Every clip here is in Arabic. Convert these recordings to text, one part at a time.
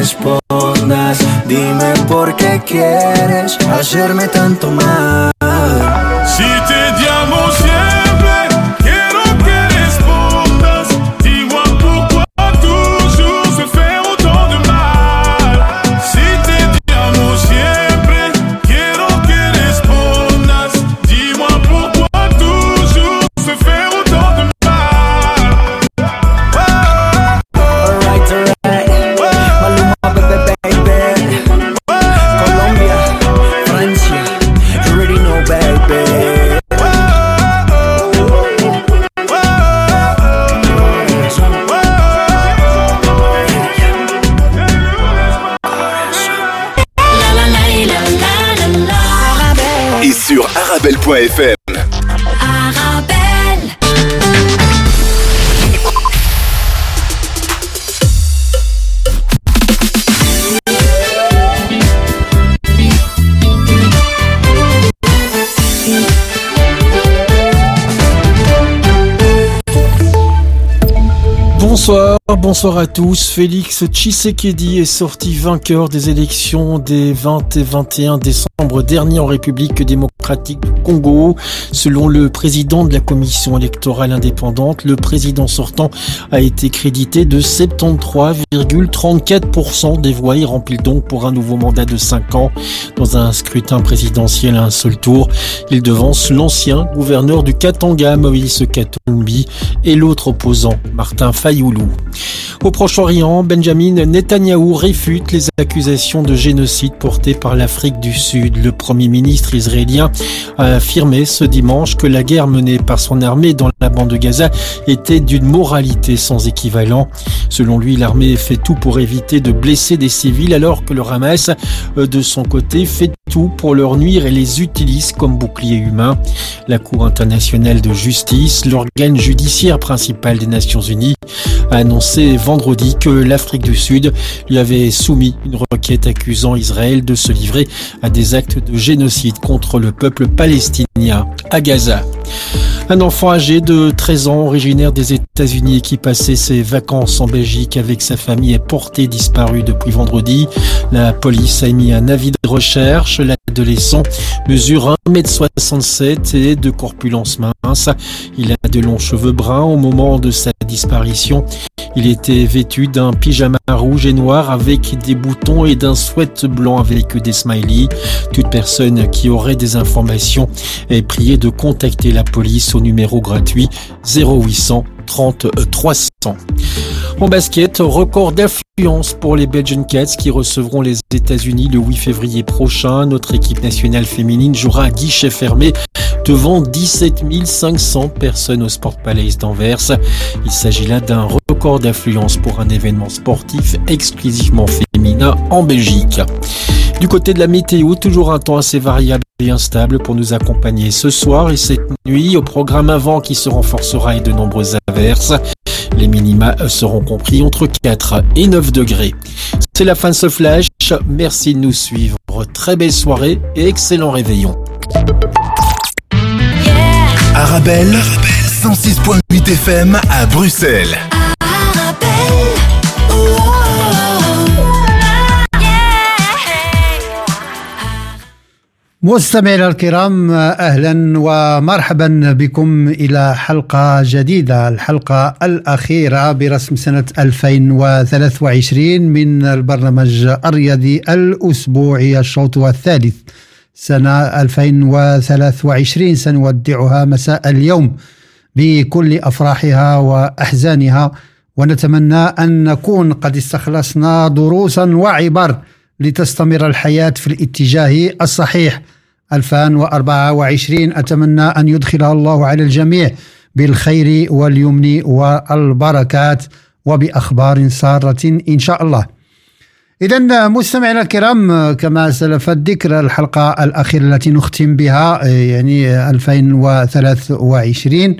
respondas. Dime por qué quieres hacerme tanto mal. Si te Joie FM. Bonsoir, à tous. Félix Tshisekedi est sorti vainqueur des élections des 20 et 21 décembre dernier en République démocratique du Congo. Selon le président de la commission électorale indépendante, le président sortant a été crédité de 73,34% des voix. Il remplit donc pour un nouveau mandat de 5 ans. Dans un scrutin présidentiel à un seul tour, il devance l'ancien gouverneur du Katanga, Moïse Katumbi, et l'autre opposant, Martin Au Proche-Orient, Benjamin Netanyahou réfute les accusations de génocide portées par l'Afrique du Sud. Le Premier ministre israélien a affirmé ce dimanche que la guerre menée par son armée dans bande de Gaza était d'une moralité sans équivalent. Selon lui, l'armée fait tout pour éviter de blesser des civils alors que le Hamas, euh, de son côté, fait tout pour leur nuire et les utilise comme bouclier humain. La Cour internationale de justice, l'organe judiciaire principal des Nations Unies, a annoncé vendredi que l'Afrique du Sud lui avait soumis une requête accusant Israël de se livrer à des actes de génocide contre le peuple palestinien à Gaza. Un enfant âgé de 13 ans, originaire des États-Unis qui passait ses vacances en Belgique avec sa famille est porté disparu depuis vendredi. La police a émis un avis de recherche. L'adolescent mesure 1m67 et de corpulence mince. Il a de longs cheveux bruns au moment de sa disparition. Il était vêtu d'un pyjama rouge et noir avec des boutons et d'un sweat blanc avec des smileys. Toute personne qui aurait des informations est priée de contacter la police au numéro gratuit 0800 30 300. En basket, record d'influence pour les Belgian Cats qui recevront les États-Unis le 8 février prochain. Notre équipe nationale féminine jouera à guichet fermé devant 17 500 personnes au Sport Palace d'Anvers. Il s'agit là d'un record d'influence pour un événement sportif exclusivement féminin en Belgique. Du côté de la météo, toujours un temps assez variable et instable pour nous accompagner ce soir et cette nuit au programme avant qui se renforcera et de nombreuses averses. Les minima seront compris entre 4 et 9 degrés. C'est la fin de ce flash. Merci de nous suivre. Très belle soirée et excellent réveillon. Arabelle, 106.8 FM à Bruxelles. مستمعينا الكرام أهلا ومرحبا بكم إلى حلقة جديدة الحلقة الأخيرة برسم سنة 2023 من البرنامج الرياضي الأسبوعي الشوط الثالث سنة 2023 سنودعها مساء اليوم بكل أفراحها وأحزانها ونتمنى أن نكون قد استخلصنا دروسا وعبر لتستمر الحياة في الاتجاه الصحيح. 2024 أتمنى أن يدخلها الله على الجميع بالخير واليمن والبركات وبأخبار سارة إن شاء الله. إذا مستمعينا الكرام كما سلف الذكر الحلقة الأخيرة التي نختم بها يعني 2023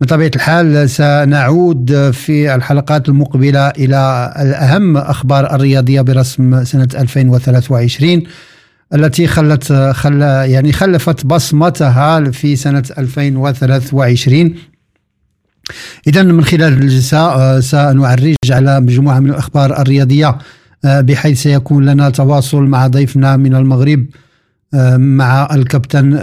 بطبيعة الحال سنعود في الحلقات المقبلة إلى الأهم أخبار الرياضية برسم سنة 2023 التي خلت خل يعني خلفت بصمتها في سنة 2023 إذا من خلال الجلسة سنعرج على مجموعة من الأخبار الرياضية بحيث سيكون لنا تواصل مع ضيفنا من المغرب مع الكابتن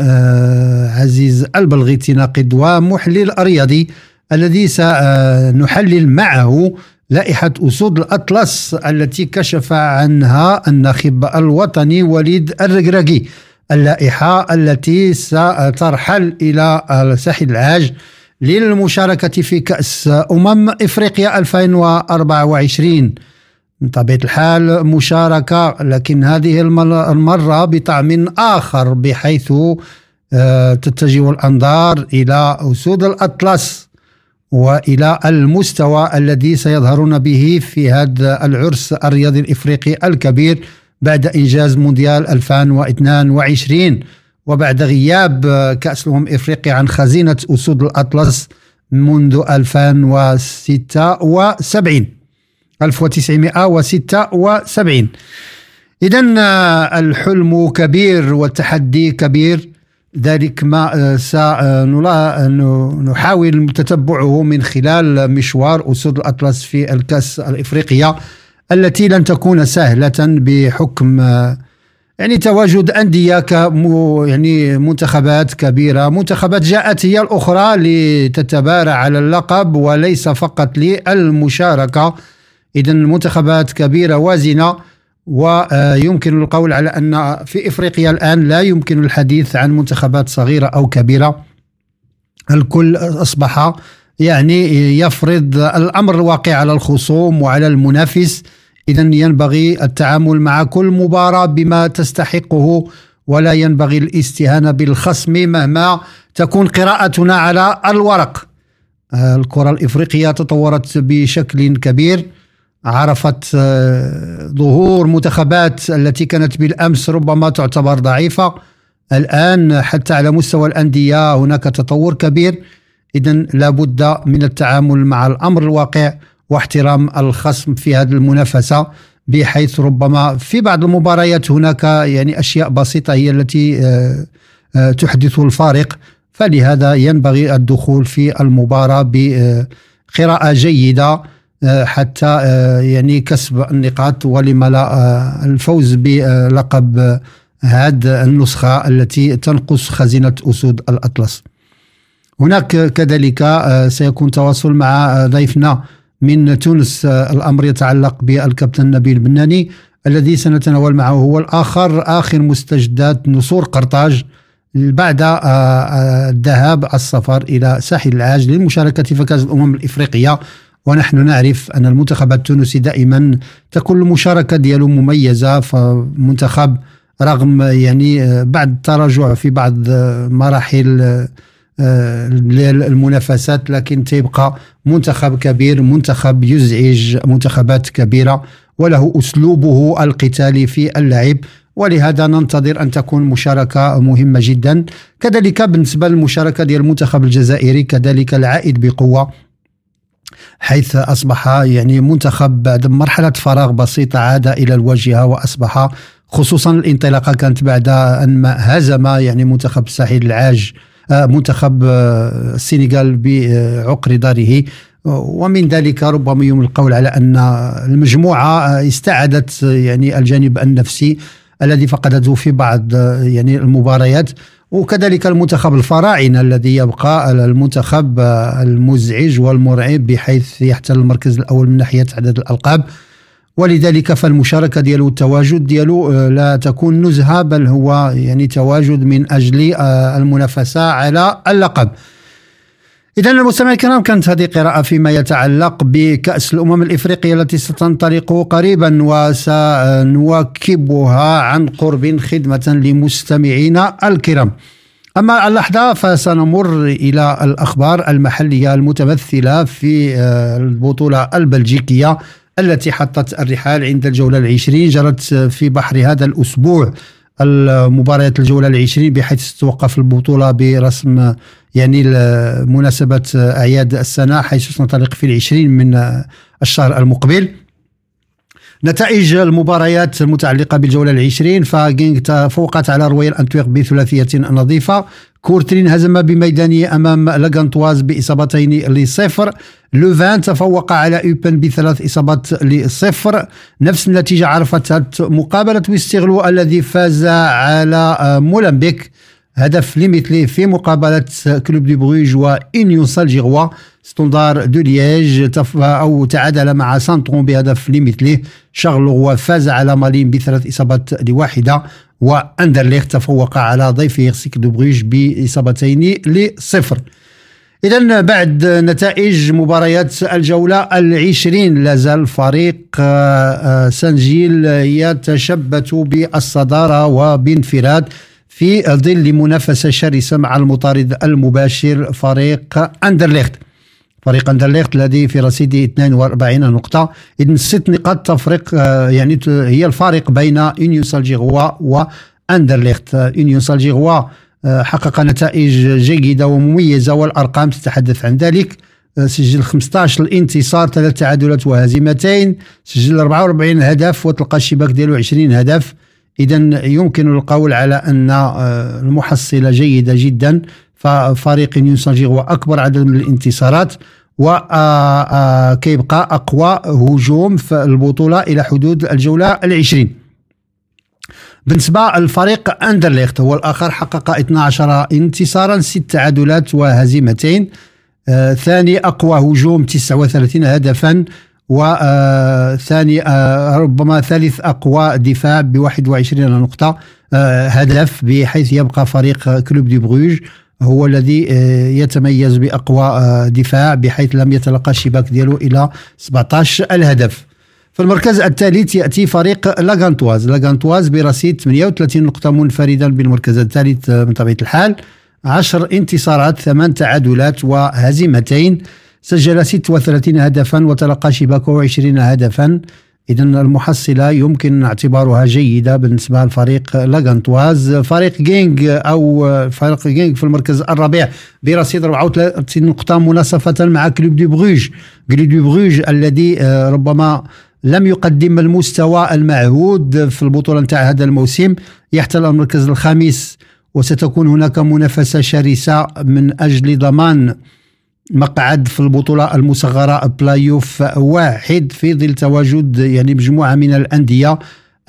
عزيز البلغيتي ناقد ومحلل رياضي الذي سنحلل معه لائحة أسود الأطلس التي كشف عنها الناخب الوطني وليد الرقراقي اللائحة التي سترحل إلى ساحل العاج للمشاركة في كأس أمم إفريقيا 2024 من طبيعة الحال مشاركة لكن هذه المرة بطعم آخر بحيث آه، تتجه الأنظار إلى أسود الأطلس وإلى المستوى الذي سيظهرون به في هذا العرس الرياضي الإفريقي الكبير بعد إنجاز مونديال 2022 وبعد غياب كأس الأمم افريقيا عن خزينة أسود الأطلس منذ 2076 1976 اذا الحلم كبير والتحدي كبير. ذلك ما آه، سنحاول تتبعه من خلال مشوار أسود الأطلس في الكأس الإفريقية التي لن تكون سهلة بحكم آه، يعني تواجد أندية ك يعني منتخبات كبيرة. منتخبات جاءت هي الأخرى لتتبارع على اللقب وليس فقط للمشاركة. إذا منتخبات كبيرة وازنة ويمكن القول على أن في إفريقيا الآن لا يمكن الحديث عن منتخبات صغيرة أو كبيرة. الكل أصبح يعني يفرض الأمر الواقع على الخصوم وعلى المنافس. اذا ينبغي التعامل مع كل مباراة بما تستحقه ولا ينبغي الاستهانة بالخصم مهما تكون قراءتنا على الورق. الكرة الإفريقية تطورت بشكل كبير. عرفت آه، ظهور منتخبات التي كانت بالأمس ربما تعتبر ضعيفة. الآن حتى على مستوى الأندية هناك تطور كبير. اذا لابد من التعامل مع الأمر الواقع واحترام الخصم في هذه المنافسة بحيث ربما في بعض المباريات هناك يعني أشياء بسيطة هي التي آه، آه، تحدث الفارق. فلهذا ينبغي الدخول في المباراة بقراءه جيدة. حتى آه، يعني كسب النقاط ولما لا آه، الفوز بلقب هذه النسخة التي تنقص خزينة أسود الأطلس. هناك كذلك سيكون تواصل مع ضيفنا من تونس الأمر يتعلق بالكابتن نبيل بناني الذي سنتناول معه. هو الآخر آخر مستجدات نصور قرطاج بعد الذهاب السفر إلى ساحل العاج للمشاركة في كأس الأمم الإفريقية. ونحن نعرف أن المنتخب التونسي دائما تكون المشاركة ديالو مميزة فمنتخب رغم يعني بعد التراجع في بعض مراحل آه، المنافسات لكن تبقى منتخب كبير منتخب يزعج منتخبات كبيرة وله أسلوبه القتالي في اللعب. ولهذا ننتظر أن تكون مشاركة مهمة جدا. كذلك بالنسبة للمشاركة ديال المنتخب الجزائري كذلك العائد بقوة حيث أصبح يعني منتخب بعد مرحلة فراغ بسيطة عاد إلى الواجهة وأصبح خصوصا الانطلاقة كانت بعد أن هزم يعني منتخب الساحل العاج آه، منتخب آه، السنغال بعقر داره. ومن ذلك ربما يمكن القول على أن المجموعة استعادت يعني الجانب النفسي الذي فقدته في بعض يعني المباريات. وكذلك المنتخب الفراعنة الذي يبقى المنتخب المزعج والمرعب بحيث يحتل المركز الأول من ناحية عدد الألقاب. ولذلك فالمشاركة ديالو التواجد ديالو آه، لا تكون نزهة بل هو يعني تواجد من أجل آه، المنافسة على اللقب. إذا المستمعين الكرام كانت هذه قراءة فيما يتعلق بكأس الأمم الإفريقية التي ستنطلق قريبا وسنواكبها عن قرب خدمة لمستمعينا الكرام. أما اللحظة فسنمر إلى الأخبار المحلية المتمثلة في آه، البطولة البلجيكية التي حطت الرحال عند الجولة العشرين جرت في بحر هذا الأسبوع المباريات الجولة العشرين بحيث تتوقف البطولة برسم يعني مناسبة أعياد السنة حيث ستنطلق في العشرين من الشهر المقبل. نتائج المباريات المتعلقة بالجولة العشرين. فجينك تفوقت على رويال أنتويرب بثلاثية نظيفة. كورتري هزم بميدانه أمام لاغانتواز بإصابتين لصفر. لوفان تفوق على أوبين بثلاث إصابات لصفر. نفس النتيجة عرفت مقابلة ويسترلو الذي فاز على مولمبيك. هدف لمثله في مقابلة كلوب دي بروج وإنيون سان جيلواز ستاندار دو لييج أو تعادل مع سان ترون بهدف لمثله شارلوروا فاز على مالين بثلاث إصابات لواحدة. وأندرليخت تفوق على ضيفه سيركل دو بروج بإصابتين لصفر. إذا بعد نتائج مباريات الجولة العشرين لازال فريق آه، آه، سانجيل يتشبت بالصدارة وبانفراد. في ظل منافسة شرسة مع المطارد المباشر فريق أندرليخت. فريق أندرليخت الذي في رصيده 42 نقطة. إذن ست نقاط تفرق آه، يعني هي الفارق بين يونيون سالجيغوا وأندرليخت يونيون سالجيغوا آه، حقق نتائج جيدة ومميزة والأرقام تتحدث عن ذلك. آه، سجل 15 الانتصار ثلاث تعادلات وهزيمتين. سجل 44 هدف وتلقى الشباك ديالو 20 هدف. اذا يمكن القول على أن آه، المحصلة جيدة جدا ففريق نيوسانجي هو أكبر عدد من الانتصارات وكيبقى أقوى هجوم في البطولة إلى حدود الجولة العشرين. بالنسبة للفريق أندرليخت هو الآخر حقق 12 انتصارا ست تعادلات وهزيمتين آه ثاني أقوى هجوم 39 هدفا وثاني آه ربما ثالث أقوى دفاع ب 21 نقطة آه هدف بحيث يبقى فريق كلوب دي بروج هو الذي آه، يتميز بأقوى دفاع بحيث لم يتلقى الشباك ديالو إلى 17 الهدف. في المركز الثالث يأتي فريق لاغانتواز. لاغانتواز برصيد 38 نقطة منفردا بالمركز الثالث من طبيعة الحال. 10 انتصارات ثمان تعادلات وهزيمتين. سجل 36 هدفا وتلقى شباكه 20 هدفا. إذا المحصلة يمكن اعتبارها جيدة بالنسبة لفريق لاغانتواز. فريق جينك أو فريق جينك في المركز الرابع برصيد 34 نقطة مناصفة مع كلوب دي بروج. كلوب دي بروج الذي آه، ربما لم يقدم المستوى المعهود في البطولة نتاع هذا الموسم. يحتل المركز الخامس وستكون هناك منافسة شرسة من أجل ضمان مقعد في البطولة المصغرة بلايوف واحد في ظل تواجد يعني مجموعة من الأندية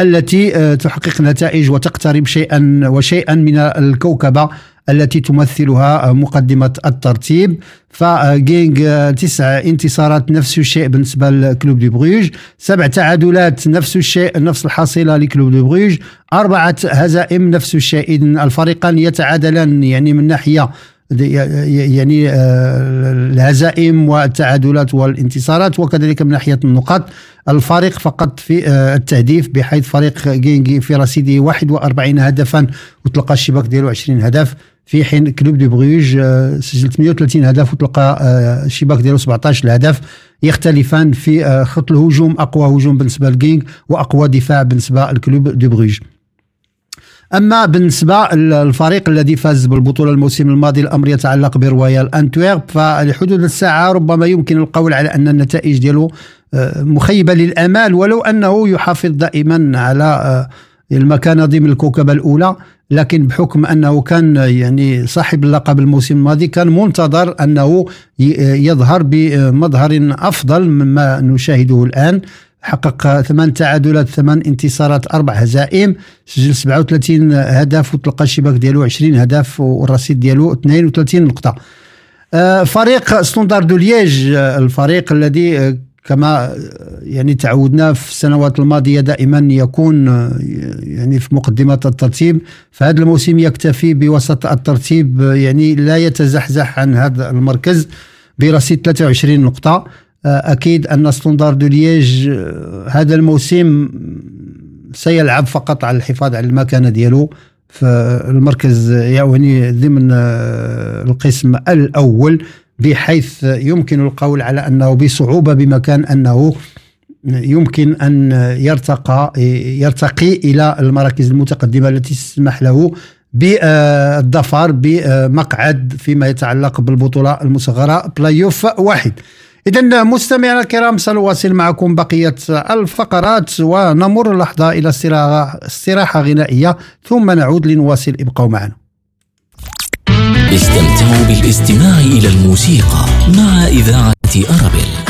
التي آه، تحقق نتائج وتقترب شيئا وشيئا من الكوكبة التي تمثلها مقدمة الترتيب. فجينغ تسع انتصارات نفس الشيء بالنسبة لكلوب دي بروج. سبع تعادلات نفس الشيء نفس الحصيلة لكلوب دي بروج. أربعة هزائم نفس الشيء إذن الفريقان يتعادلان يعني من ناحية يعني آه، الهزائم والتعادلات والانتصارات وكذلك من ناحية النقاط الفريق فقط في آه، التهديف بحيث فريق جينجي في رصيده 41 هدفا وتلقى الشباك ديالو 20 هدف. في حين كلوب دي بروج آه، سجل 38 هدف وتلقى الشباك ديالو 17 هدف يختلفان في خط الهجوم أقوى هجوم بالنسبة لجينج وأقوى دفاع بالنسبة لكلوب دي بروج أما بالنسبة للفريق الذي فاز بالبطولة الموسم الماضي الأمر يتعلق برويال انتويرب فلحدود الساعة ربما يمكن القول على أن النتائج ديالو آه، مخيبة للأمال ولو أنه يحافظ دائما على آه، المكانة ضمن الكوكبة الأولى لكن بحكم أنه كان يعني صاحب اللقب الموسم الماضي كان منتظر أنه يظهر بمظهر أفضل مما نشاهده الآن. حقق ثمان تعادلات ثمان انتصارات أربع هزائم. سجل 37 هدف وتلقى الشباك ديالو 20 هدف والرصيد ديالو 32 نقطة. آه، فريق ستوندار دو ليج آه، الفريق الذي آه، كما يعني تعودنا في السنوات الماضية دائما يكون يعني في مقدمة الترتيب. فهذا الموسم يكتفي بوسط الترتيب يعني لا يتزحزح عن هذا المركز برصيد 23 نقطة. أكيد أن ستوندار دو ليج آه، هذا الموسم سيلعب فقط على الحفاظ على المكانة ديالو. في المركز يعني ضمن آه، القسم الأول بحيث يمكن القول على أنه بصعوبة بمكان أنه يمكن أن يرتقى يرتقي إلى المراكز المتقدمة التي تسمح له بالظفر بمقعد فيما يتعلق بالبطولة المصغرة بلاي واحد. إذا مستمعينا الكرام سنواصل معكم بقية الفقرات ونمر لحظة إلى استراحة غنائية ثم نعود لنواصل. ابقوا معنا. استمتعوا بالاستماع إلى الموسيقى مع إذاعة أرابيل.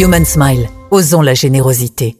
Human Smile, osons la générosité.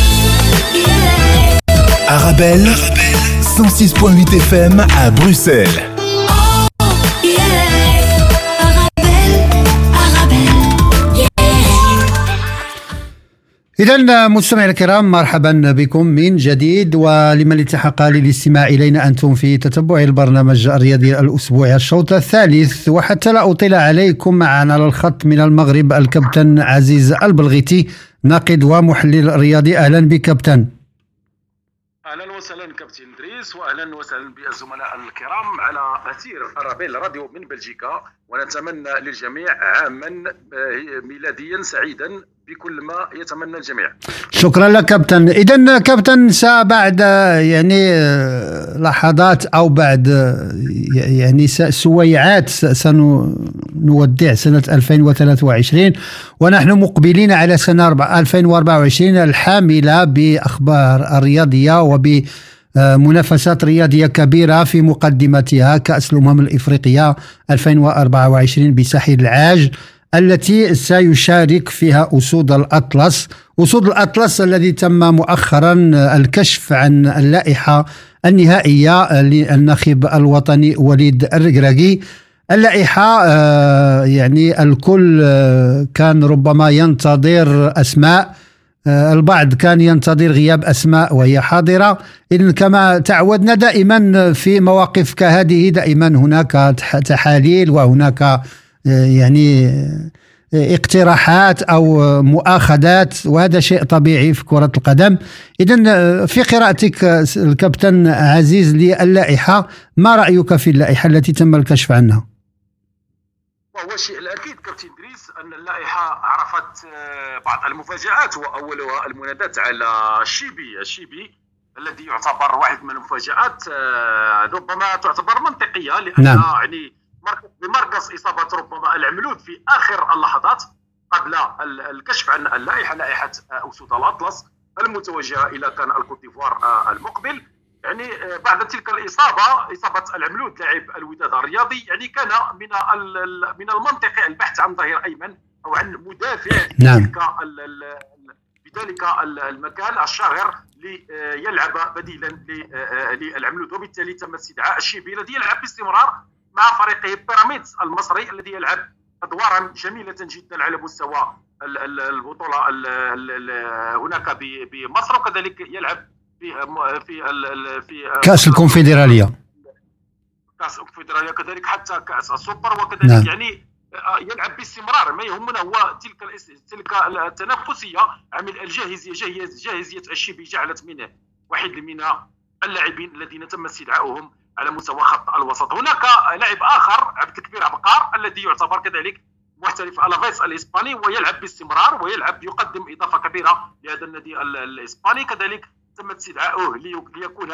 Arabelle, 106.8 FM à Bruxelles. إذا مستمعي الكرام مرحبا بكم من جديد ولمن التحق للاستماع إلينا أنتم في تتبع البرنامج الرياضي الأسبوعي الشوط الثالث. وحتى لا أطيل عليكم معنا على الخط من المغرب الكابتن عزيز البلغيتي ناقد ومحلل رياضي. أهلا أهلا وسهلا دريس واهلا وسهلا بالزملاء الكرام على أثير أرابيل راديو من بلجيكا. ونتمنى للجميع عاما آه، ميلاديا سعيدا بكل ما يتمنى الجميع. شكرا لك كابتن. اذا كابتن بعد يعني آه، لحظات أو بعد آه، يعني سويعات سنودع سنة 2023 ونحن مقبلين على سنة أربع- 2024 الحاملة بأخبار الرياضية وب منافسات رياضية كبيرة في مقدمتها كأس الأمم الإفريقية 2024 بساحل العاج التي سيشارك فيها أسود الأطلس، أسود الأطلس الذي تم مؤخرا الكشف عن اللائحة النهائية للناخب الوطني وليد الركراكي. اللائحة آه، يعني الكل آه، كان ربما ينتظر أسماء آه، البعض كان ينتظر غياب أسماء وهي حاضرة. اذا كما تعودنا دائما في مواقف كهذه دائما هناك تح- تحاليل وهناك آه، يعني آه، اقتراحات أو آه، مؤاخذات وهذا شيء طبيعي في كرة القدم. اذا آه، في قراءتك آه، الكابتن عزيز للائحة ما رأيك في اللائحة التي تم الكشف عنها؟ وهو الشيء الاكيد كابتن دريس أن اللائحة عرفت آه، بعض المفاجآت وأولها المناداة على الشيبي الشيبي الذي يعتبر واحد من المفاجآت آه، ربما تعتبر منطقية لأن نعم. يعني مركز بمركز إصابة ربما العملود في آخر اللحظات قبل ال- الكشف عن اللائحة لائحة آه، أسود الأطلس المتوجهة إلى كان الكوت ديفوار المقبل. يعني آه، بعد تلك الإصابة إصابة العملود لاعب الوداد الرياضي يعني كان من من المنطقي البحث عن ظهير أيمن أو عن مدافع نعم. بذلك ال- المكان الشاغر ليلعب بديلا آه، للعملود وبالتالي تم استدعاء الشيبي الذي يلعب باستمرار مع فريقه بيراميدز المصري الذي يلعب أدوارا جميلة جدا على مستوى ال- ال- البطولة ال- ال- ال- هناك بمصر وكذلك يلعب في في في كأس الكونفدرالية. كأس الكونفدرالية كذلك حتى كأس السوبر وكذلك نعم. يعني آه، يلعب باستمرار. ما يهمنا هو تلك تلك التنافسية. عمل الجاهزية جاهز- جاهزية الشيبي جعلت منه واحد من اللاعبين الذين تم استدعاؤهم على مستوى خط الوسط. هناك لاعب آخر عبد الكبير عبقار الذي يعتبر كذلك محترف الافيس الإسباني ويلعب باستمرار ويلعب يقدم إضافة كبيرة لهذا النادي ال- الإسباني. كذلك تم استدعاؤه لي- ليكون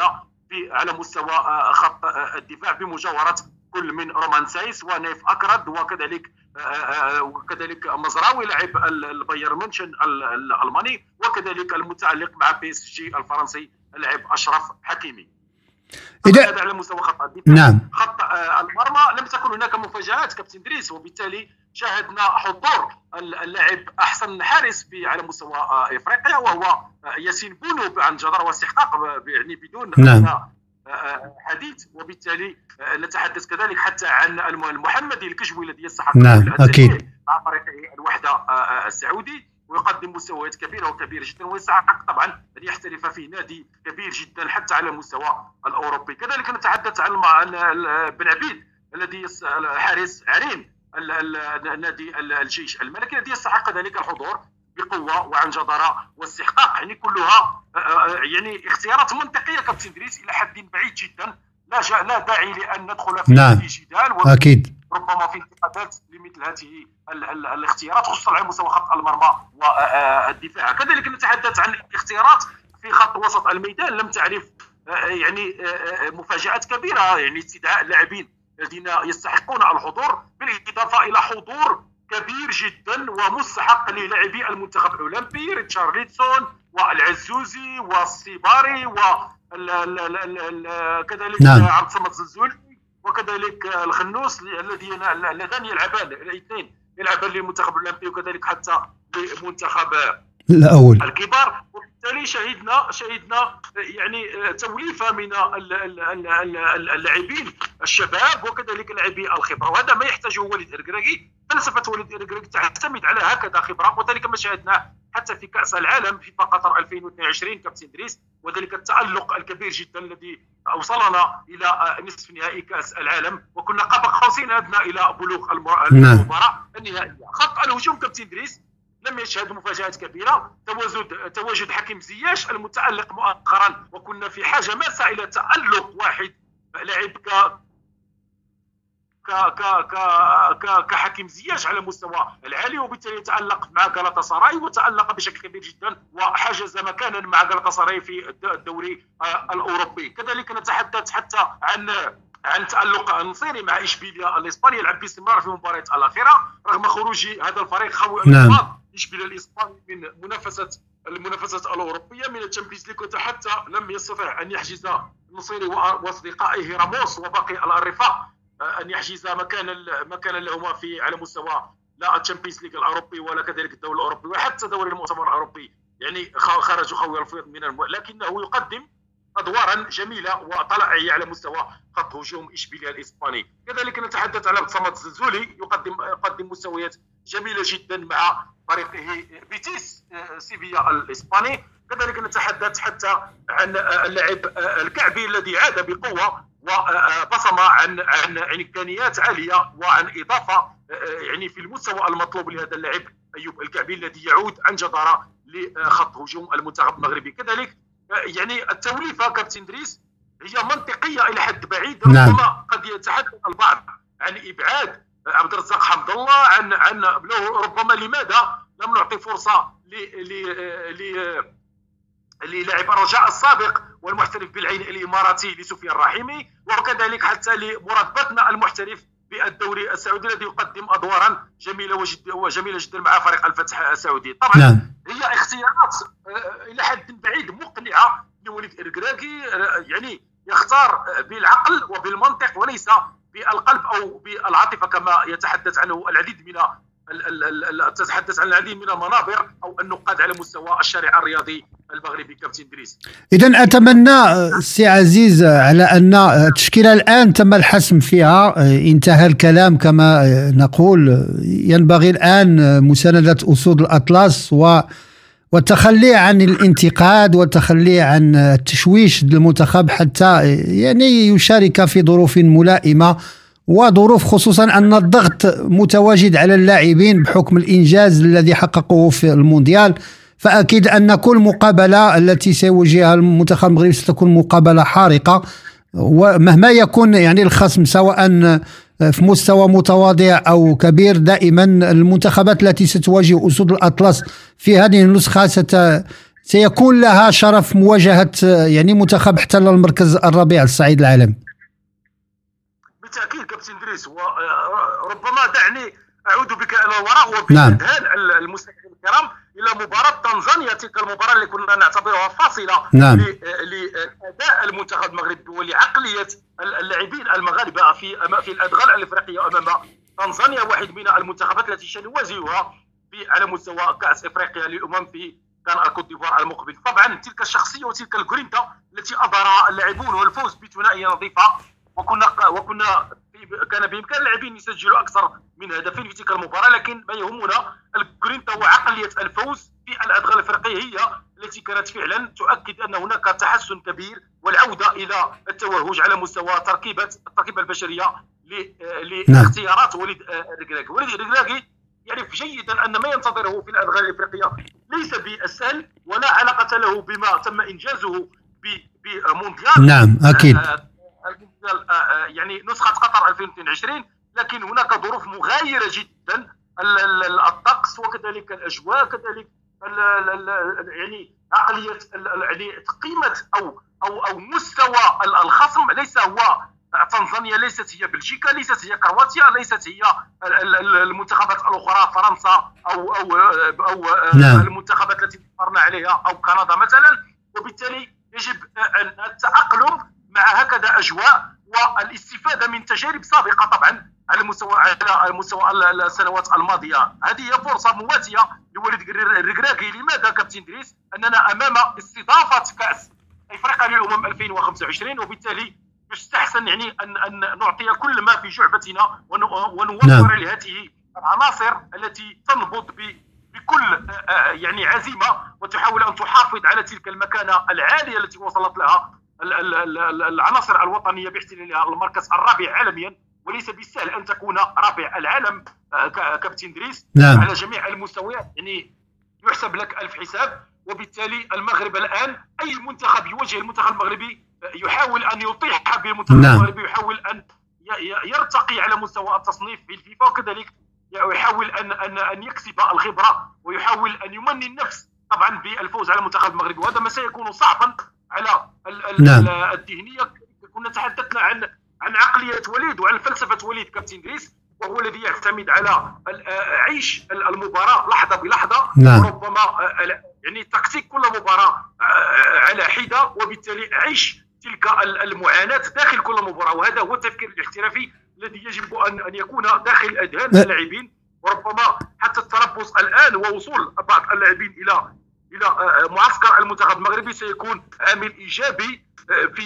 في على مستوى آه، خط آه، الدفاع بمجاورة كل من رومان سايس ونيف اكرد وكذلك آه، آه، وكذلك مزراوي لاعب ال- البايرن ال- الألماني وكذلك المتعلق مع بي إس جي الفرنسي اللاعب أشرف حكيمي إذا- هذا على مستوى خط الدفاع نعم. خط آه، المرمى لم تكن هناك مفاجآت كابتن دريس وبالتالي شاهدنا حضور ال- اللاعب أحسن حارس في على مستوى آه، إفريقيا وهو آه، ياسين بونو عن جدارة واستحقاق يعني بدون نعم. آه، حديث وبالتالي نتحدث كذلك حتى عن الم- المحمدي الكشوي الذي يستحق نعم،. أكيد. مع فريقه الوحدة السعودي ويقدم مستويات كبيرة وكبيرة جدا ويستحق طبعا أن يحترف في نادي كبير جدا حتى على المستوى الأوروبي كذلك نتحدث عن بن عبيد الذي حارس عرين ال- نادي ال- الجيش الملكي الذي يستحق ذلك الحضور بقوة وعن جدارة واستحقاق يعني كلها آه، آه، يعني اختيارات منطقية. كابتن دريس إلى حد بعيد جدا. لا لا داعي لأن ندخل في نعم. جدال أكيد. ربما في انتقادات لمثل هذه ال- ال- الاختيارات خصوصا على مستوى خط المرمى والدفاع كذلك نتحدث عن الاختيارات في خط وسط الميدان. لم تعرف آه، يعني آه، آه، مفاجآت كبيرة يعني استدعاء اللاعبين الذين يستحقون الحضور بالإضافة إلى حضور كبير جدا ومستحق للاعبي المنتخب الأولمبي ريتشارلسون والعزوزي والصيباري و ال- ال- ال- ال- كذلك نعم. عبد الصمد الزلزولي وكذلك الخنوس الذين اللذان يلعبان الاثنين يلعبان للمنتخب الأولمبي وكذلك حتى لمنتخب الأول. الكبار وبالتالي شهدنا شهدنا يعني توليفة من ال- ال- ال- ال- اللاعبين الشباب وكذلك لاعبي الخبرة. وهذا ما يحتاجه وليد اركراكي فلسفة وليد اركراكي تعتمد على هكذا خبرة. وذلك ما شاهدناه حتى في كأس العالم في قطر 2022 كابتن دريس وذلك التألق الكبير جدا الذي أوصلنا إلى نصف نهائي كأس العالم. وكنا قاب قوسين أو أدنى إلى بلوغ نعم. المباراة النهائية. خط الهجوم كابتن دريس لم يشهد مفاجآت كبيرة. تواجد تواجد حكيم زياش المتألق مؤخرا. وكنا في حاجة ماسة إلى تألق واحد. لاعب ك ك ك ك كحكيم زياش على مستوى العالي وبالتالي تالق مع غلطة سراي وتألق بشكل كبير جدا وحجز مكانا مع غلطة سراي في الد- الدوري آه، الأوروبي. كذلك نتحدث حتى عن عن تألق النصيري مع إشبيليا الإسباني. يلعب باستمرار في المباريات الأخيرة رغم خروج هذا الفريق خوي نعم. اشبيليا الإسباني من منافسه المنافسات الأوروبية من ال Champions League وحتى لم يستطع أن يحجز النصيري وأصدقائه راموس وباقي الرفاق آه، أن يحجز مكانا مكانا لهما في على مستوى لا ال Champions League الأوروبي ولا كذلك الدوري الأوروبي وحتى دوري المؤتمر الأوروبي. يعني خرجوا خاوي الوفاض من الم... لكنه يقدم أدوارا جميلة وطلائعيه على مستوى خط هجوم اشبيليا الإسباني. كذلك نتحدث عبد الصمد الزلزولي يقدم يقدم مستويات جميلة جدا مع فريقه بيتيس آه، سيفيا الإسباني كذلك نتحدث حتى عن آه، اللاعب آه، الكعبي الذي عاد بقوة وبصم عن عن إمكانيات عالية وعن إضافة يعني في المستوى المطلوب لهذا اللاعب أيوب الكعبي الذي يعود عن جدارة لخط هجوم المنتخب المغربي كذلك يعني التوليفة كابتن دريس هي منطقية إلى حد بعيد نعم. ربما قد يتحدث البعض عن إبعاد عبد الرزاق حمد الله عن عن ربما لماذا لم نعطي فرصة ل ل ل للاعب الرجاء السابق والمحترف بالعين الإماراتي لسفيان الرحيمي وكذلك حتى لمراد بطنا المحترف بالدوري السعودي الذي يقدم أدوارا جميلة وجد وجميلة جدا مع فريق الفتح السعودي. طبعا نعم. هي اختيارات آه، إلى حد بعيد مقنعة لوليد إركراكي آه، يعني يختار بالعقل وبالمنطق وليس بالقلب أو بالعاطفة كما يتحدث عنه العديد من تتحدث عن العديد من المنابر أو النقاد على مستوى الشارع الرياضي المغربي. كابتن دريس اذا أتمنى سي عزيز على أن التشكيلة الآن تم الحسم فيها. انتهى الكلام كما نقول. ينبغي الآن مساندة أسود الأطلس و والتخلي عن الانتقاد والتخلي عن التشويش للمنتخب حتى يعني يشارك في ظروف ملائمة وظروف خصوصا أن الضغط متواجد على اللاعبين بحكم الإنجاز الذي حققوه في المونديال. فأكيد أن كل مقابلة التي سيواجهها المنتخب المغربي ستكون مقابلة حارقة. ومهما يكون يعني الخصم سواء في مستوى متواضع أو كبير دائما المنتخبات التي ستواجه أسود الأطلس في هذه النسخة ست سيكون لها شرف مواجهة يعني منتخب احتل المركز الرابع على الصعيد العالمي بالتأكيد كابتن دريس وربما دعني أعود بك إلى الوراء نعم. وباذهان المستمعين الكرام إلى مباراة تنزانيا تلك المباراة اللي كنا نعتبرها فاصلة نعم. لأداء المنتخب المغربي ولعقلية اللاعبين المغاربة في في الأدغال الإفريقية أمام تنزانيا واحد من المنتخبات التي سنواجهها في على مستوى كأس إفريقيا للأمم في كان الكوت ديفوار المقبل طبعا تلك الشخصية وتلك الجرينتا التي اظهرها اللاعبون والفوز بثنائية نظيفة وكنا وكنا كان بإمكان اللاعبين يسجلوا أكثر من هدفين في تلك المباراة لكن ما يهمنا الجرينتا هو عقلية الفوز في الأدغال الافريقيه هي التي كانت فعلا تؤكد أن هناك تحسن كبير والعودة إلى التوهج على مستوى تركيبه التركيبة البشرية نعم. لاختيارات وليد آه، ركراكي وليد ركراكي يعرف جيدا أن ما ينتظره في الأدغال الافريقيه ليس بالسهل ولا علاقة له بما تم إنجازه بمونديال نعم، أكيد. يعني نسخة قطر 2022 لكن هناك ظروف مغايرة جدا. ال- ال- الطقس وكذلك الأجواء كذلك يعني عقلية يعني قيمة أو أو أو مستوى ال- الخصم. ليس هو تنزانيا ليست هي بلجيكا ليست هي كرواتيا ليست هي ال- ال- ال- المنتخبات الأخرى فرنسا أو أو أو نعم. المنتخبات التي مرنا عليها أو كندا مثلا. وبالتالي يجب التأقلم مع هكذا أجواء والاستفادة من تجارب سابقة طبعا على مستوى على مستوى ال- السنوات الماضية. هذه هي فرصة مواتية لوليد الركراكي لماذا كابتن دريس أننا أمام استضافة كأس إفريقيا للأمم 2025 وبالتالي يستحسن يعني ان أن نعطي كل ما في جعبتنا ون- ونوفر نعم. لهذه العناصر التي تنبض بكل آه، آه، يعني عزيمة وتحاول أن تحافظ على تلك المكانة العالية التي وصلت لها العناصر الوطنية باحتلالها المركز الرابع عالميا وليس بالسهل أن تكون رابع العالم آه، كابتن دريس نعم. على جميع المستويات يعني يحسب لك ألف حساب وبالتالي المغرب الآن أي منتخب يواجه المنتخب المغربي آه، يحاول أن يطيح بالمنتخب نعم. المغربي يحاول أن يرتقي على مستوى التصنيف في الفيفا وكذلك يحاول ان ان أن يكسب الخبرة ويحاول أن يمني النفس طبعا بالفوز على المنتخب المغربي وهذا ما سيكون صعبا على ال- ال- نعم. ال- الذهنية كنا تحدثنا عن عن عقلية وليد وعن فلسفة وليد كابتن دريس وهو الذي يعتمد على ال- آه، عيش ال- المباراة لحظة بلحظة نعم. وربما آه، ال- يعني تكتيك كل مباراة آه، على حدة وبالتالي عيش تلك ال- المعاناة داخل كل مباراة وهذا هو التفكير الاحترافي الذي يجب ان أن يكون داخل أذهان. اللاعبين وربما حتى التربص الآن ووصول بعض اللاعبين إلى إلى آه، معسكر المنتخب المغربي سيكون عامل إيجابي آه، في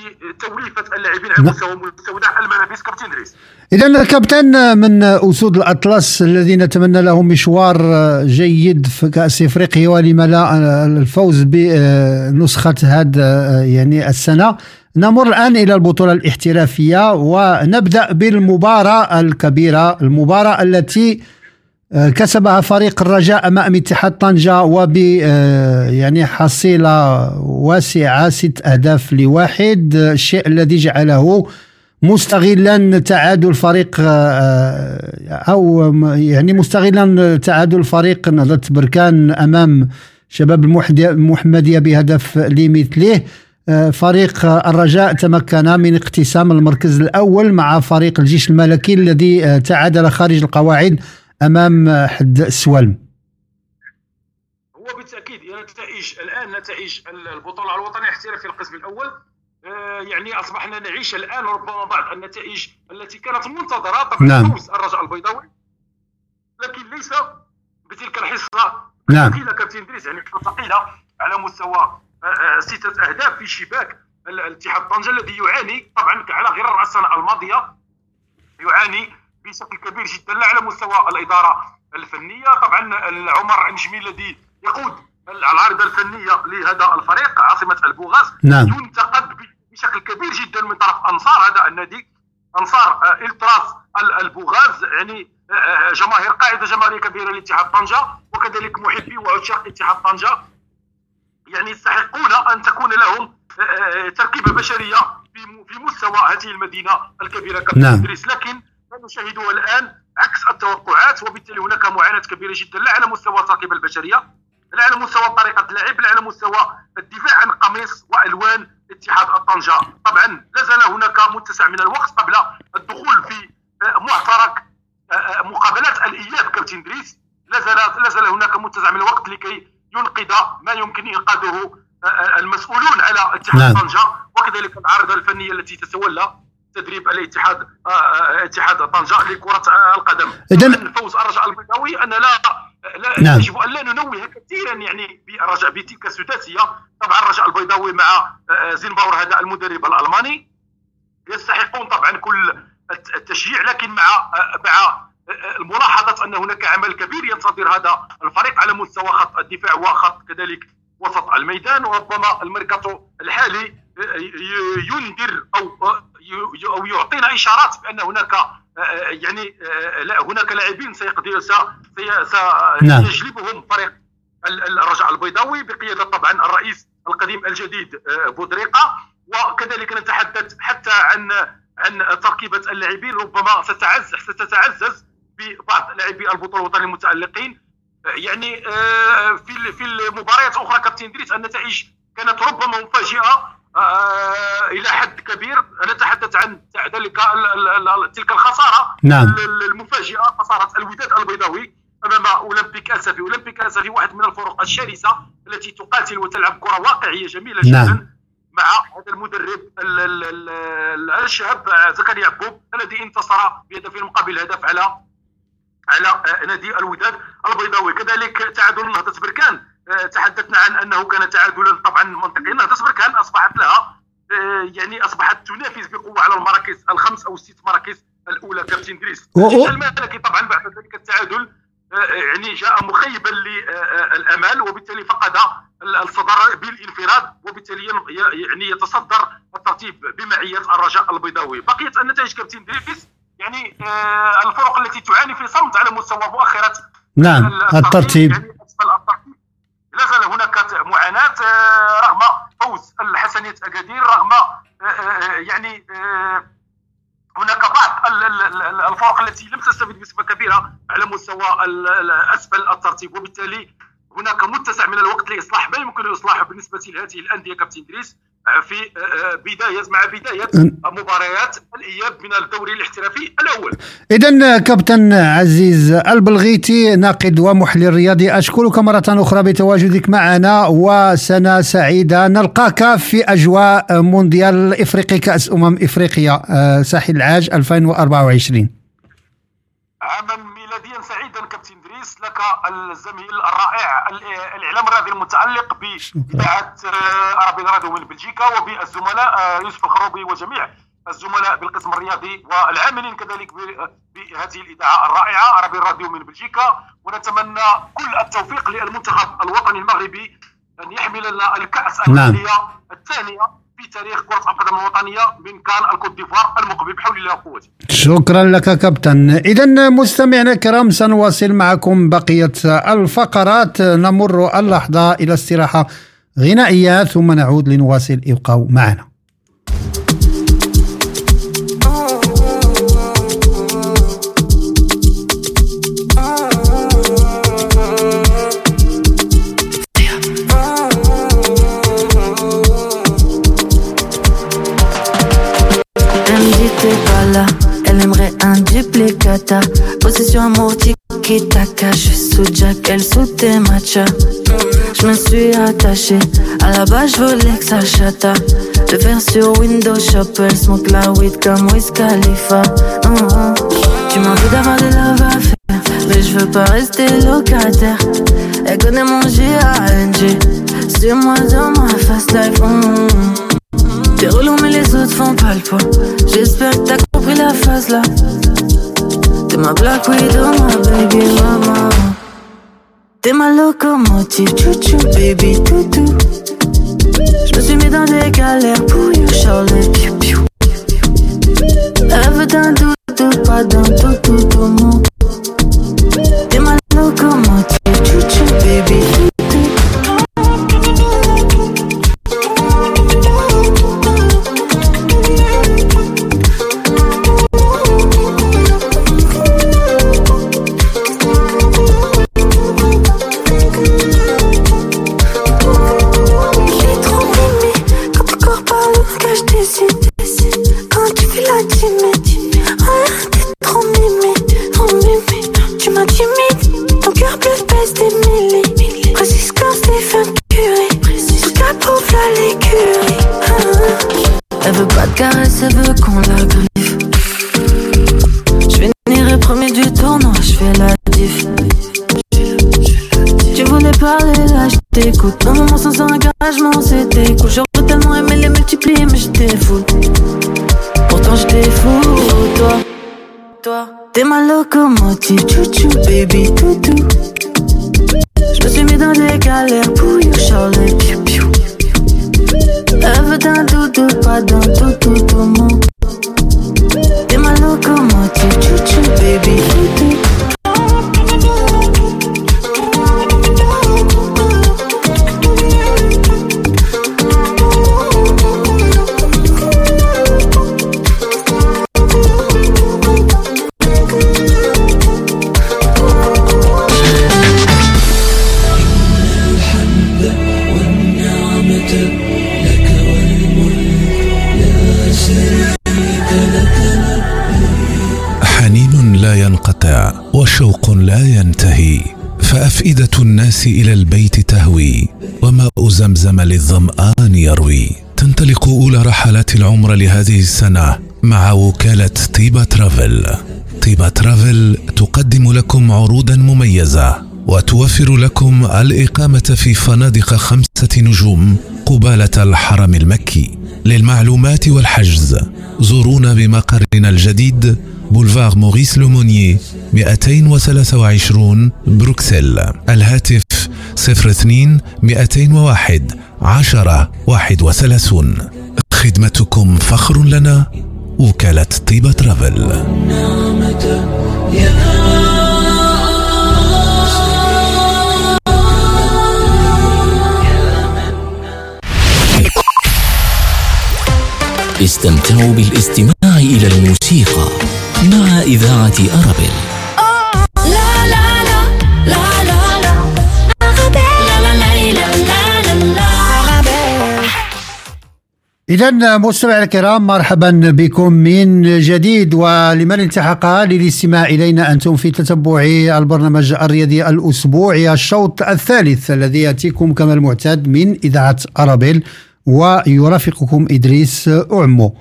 توليفة اللاعبين على نعم. مستوى مستودع الملابس كابتن دريس إذا الكابتن من أسود الأطلس الذين نتمنى لهم مشوار جيد في كأس إفريقيا ولما لا الفوز بنسخة هذا يعني السنة نمر الآن إلى البطولة الاحترافية ونبدأ بالمباراة الكبيرة المباراة التي كسبها فريق الرجاء أمام اتحاد طنجة وب يعني حصيلة واسعة ست أهداف لواحد. الشيء الذي جعله مستغلا تعادل فريق أو يعني مستغلا تعادل فريق نهضة بركان أمام شباب المحمدية بهدف لمثله. فريق الرجاء تمكن من اقتسام المركز الأول مع فريق الجيش الملكي الذي تعادل خارج القواعد أمام حد السوالم هو بالتأكيد نتائج الآن نتائج البطولة الوطنية الاحترافيه في القسم الأول يعني أصبحنا نعيش الآن ربما بعض النتائج التي كانت منتظرة طبعا نعم. فوز الرجاء البيضاوي لكن ليس بتلك الحصة نعم. الثقيله كابتن دريس يعني ثقيلة على مستوى آه، آه، ستة أهداف في شباك ال- الاتحاد طنجه الذي يعاني طبعا على غرار السنة الماضية يعاني بشكل كبير جدا لا على مستوى الإدارة الفنية طبعا عمر النجمي الذي يقود العارضه الفنيه لهذا الفريق عاصمة البوغاز نعم. ينتقد بشكل كبير جدا من طرف أنصار هذا النادي أنصار آه، إلتراس ال- البوغاز يعني آه، آه، جماهير قاعدة جماهيريه كبيرة لاتحاد طنجة وكذلك محبي وعشاق اتحاد طنجة يعني يستحقون أن تكون لهم تركيبة بشرية في مستوى هذه المدينة الكبيرة كابتن نعم. لكن نشاهده الآن عكس التوقعات وبالتالي هناك معاناة كبيرة جدا لا على مستوى التركيبه البشرية لا على مستوى طريقة اللعب لا على مستوى الدفاع عن قميص وألوان اتحاد طنجه طبعا لا زال هناك متسع من الوقت قبل الدخول في معترك مقابلات الإياب كابتن دريس لا زال لا زال هناك متسع من الوقت لكي ينقذ ما يمكن إنقاذه المسؤولون على اتحاد نعم. طنجه وكذلك العارضة الفنية التي تتولى تدريب الاتحاد آه، آه، اتحاد طنجة لكرة القدم. طبعاً فوز الرجاء البيضاوي أن لا لا نعم. يجب أن لا ننوه كثيرا يعني بالرجاء بتلك السداسية. طبعا الرجاء البيضاوي مع آه، زينباور هذا المدرب الألماني. يستحقون طبعا كل التشجيع لكن مع مع الملاحظة أن هناك عمل كبير ينتظر هذا الفريق على مستوى خط الدفاع وخط كذلك وسط الميدان. وربما الميركاتو الحالي ينذر أو أو يعطينا إشارات بأن هناك يعني لا هناك لاعبين سيقدر نعم. سيجلبهم فريق الرجاء البيضاوي بقيادة طبعا الرئيس القديم الجديد بودريقة. وكذلك نتحدث حتى عن عن تركيبة اللاعبين. ربما ستعزز ستتعزز ببعض لاعبي البطولة الوطنية المتألقين. يعني آه، في في المباريات الأخرى كابتن إدريس النتائج كانت ربما مفاجئه آه، إلى حد كبير. نتحدث عن ذلك تلك الخسارة. نعم. المفاجئة خسارة الوداد البيضاوي أمام أولمبيك اسفي أولمبيك اسفي واحد من الفرق الشرسة التي تقاتل وتلعب كرة واقعية جميلة جدا نعم. مع هذا المدرب ال- ال- ال- الشاب زكريا يعقوب الذي انتصر بهدف مقابل هدف على على آه، نادي الوداد البيضاوي. كذلك تعادل نهضه بركان. آه، تحدثنا عن أنه كان تعادلا طبعا منطقيا. نهضه بركان أصبحت لها آه، يعني أصبحت تنافس بقوة على المراكز الخمس أو الست مراكز الأولى كابتن دريس الملكي طبعا بعد ذلك التعادل آه، يعني جاء مخيبا للامال وبالتالي فقد الصدر بالانفراد وبالتالي يعني يتصدر الترتيب بمعية الرجاء البيضاوي. بقيت النتائج كابتن دريس يعني آه، الفرق التي تعاني في صمت على مستوى مؤخرة نعم ال- الترتيب. يعني لا زال هناك معاناة آه، رغم فوز الحسنية أكادير رغم آه، آه، يعني هناك بعض ال- ال- ال- الفرق التي لم تستفد بصفه كبيرة على مستوى أسفل الترتيب. وبالتالي هناك متسع من الوقت لإصلاح ما يمكن اصلاحه بالنسبة لهذه الأندية كابتن دريس آه، في آه، بداية مع بداية مباريات الإياب من الدوري الاحترافي الأول. إذا كابتن عزيز البلغيتي ناقد ومحلل رياضي أشكرك مرة أخرى بتواجدك معنا وسنة سعيدة. نلقاك في أجواء مونديال إفريقي كأس أمم إفريقيا آه، ساحل العاج 2024 عاما ميلاديا سعيدا كابتن. دريس لك الزميل الرائع ال- الإعلام الرياضي المتعلق باذاعه آه، عربي راديو من بلجيكا وبالزملاء آه، يوسف الخروبي وجميع الزملاء بالقسم الرياضي والعاملين كذلك بهذه الاذاعه الرائعة عربي راديو من بلجيكا. ونتمنى كل التوفيق للمنتخب الوطني المغربي أن يحمل لنا الكأس نعم. الثانية. في تاريخ كرة القدم الوطنية من كان الكوت ديفوار المقبل بحول الله وقوته. شكرا لك كابتن. إذا مستمعينا الكرام سنواصل معكم بقية الفقرات. نمر اللحظة إلى استراحة غنائية ثم نعود لنواصل. ابقوا معنا. Possession amour tiki taka, je suis sous Jack, elle sous tes matchas. Je me suis attaché, à la base je voulais que ça chata. Le faire sur Windows Shop, elle smoke la weed comme Wiz Khalifa. Hum, hum. Tu m'as envie d'avoir des love à faire, mais je veux pas rester locataire. Elle connaît mon G-A-N-G, suis-moi dans ma fast life. hum. T'es relou mais les autres font pas le poids J'espère que t'as compris la phase là T'es ma black widow, ma baby mama. T'es ma locomotive, chouchou baby toutou Je me suis mis dans des galères pour you Charlie piou piou. Elle d'un doudou, pas d'un tout tout tout T'es ma locomotive, chouchou baby t'écoute. Un moment sans engagement, c'était cool. J'aurais tellement aimé les multiplier, mais j'étais fou. Pourtant, j'étais fou, toi. Toi, t'es ma locomotive, chouchou, baby, toutou. Je me suis mis dans des galères pour you, Charlotte, piou, piou. Elle d'un doudou, pas d'un tout, tout, mon. T'es ma locomotive, chouchou, baby, toutou. لا ينتهي فأفئدة الناس إلى البيت تهوي وماء زمزم للظمآن يروي. تنطلق أولى رحلات العمر لهذه السنة مع وكالة طيبة ترافل. طيبة ترافل تقدم لكم عروضا مميزة. وتوفر لكم الإقامة في فنادق خمسة نجوم قبالة الحرم المكي للمعلومات والحجز. زورونا بمقرنا الجديد بولفار موريس لومونيي 223 بروكسل. الهاتف 02 201 10 31 خدمتكم فخر لنا وكالة طيبة ترافل. استمتعوا بالاستماع إلى الموسيقى مع إذاعة أرابيل. إذا مستمعي الكرام مرحبا بكم من جديد ولمن التحق للاستماع إلينا أنتم في تتبع البرنامج الرياضي الأسبوعي الشوط الثالث الذي يأتيكم كما المعتاد من إذاعة أرابيل. ويرافقكم إدريس أعمو.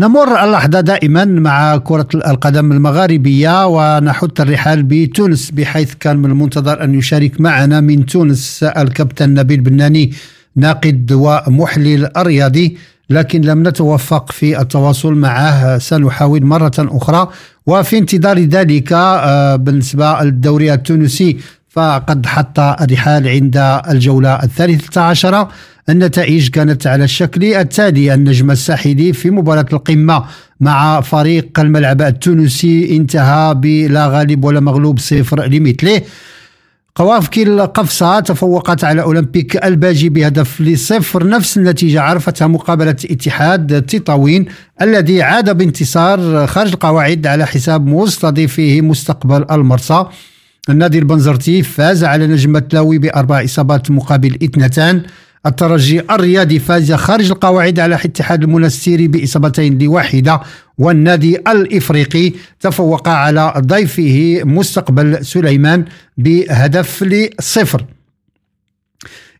نمر اللحظة دائما مع كرة القدم المغاربية ونحط الرحال بتونس بحيث كان من المنتظر أن يشارك معنا من تونس الكابتن نبيل بناني ناقد ومحلل رياضي لكن لم نتوفق في التواصل معه سنحاول مرة أخرى. وفي انتظار ذلك آه، بالنسبة للدوري التونسي فقد حط الرحال عند الجولة الثالثة عشرة. النتائج كانت على الشكل التالي النجم الساحلي في مباراة القمة مع فريق الملعب التونسي انتهى بلا غالب ولا مغلوب صفر لمثله. قوافكي القفصة تفوقت على أولمبيك الباجي بهدف لصفر. نفس النتيجة عرفتها مقابلة اتحاد تطاوين الذي عاد بانتصار خارج القواعد على حساب مستضيفه مستقبل المرسى. النادي البنزرتي فاز على نجم التلاوي بأربع إصابات مقابل اثنتان. الترجي الرياضي فاز خارج القواعد على اتحاد المنستيري بإصابتين لواحدة والنادي الإفريقي تفوق على ضيفه مستقبل سليمان بهدف لصفر.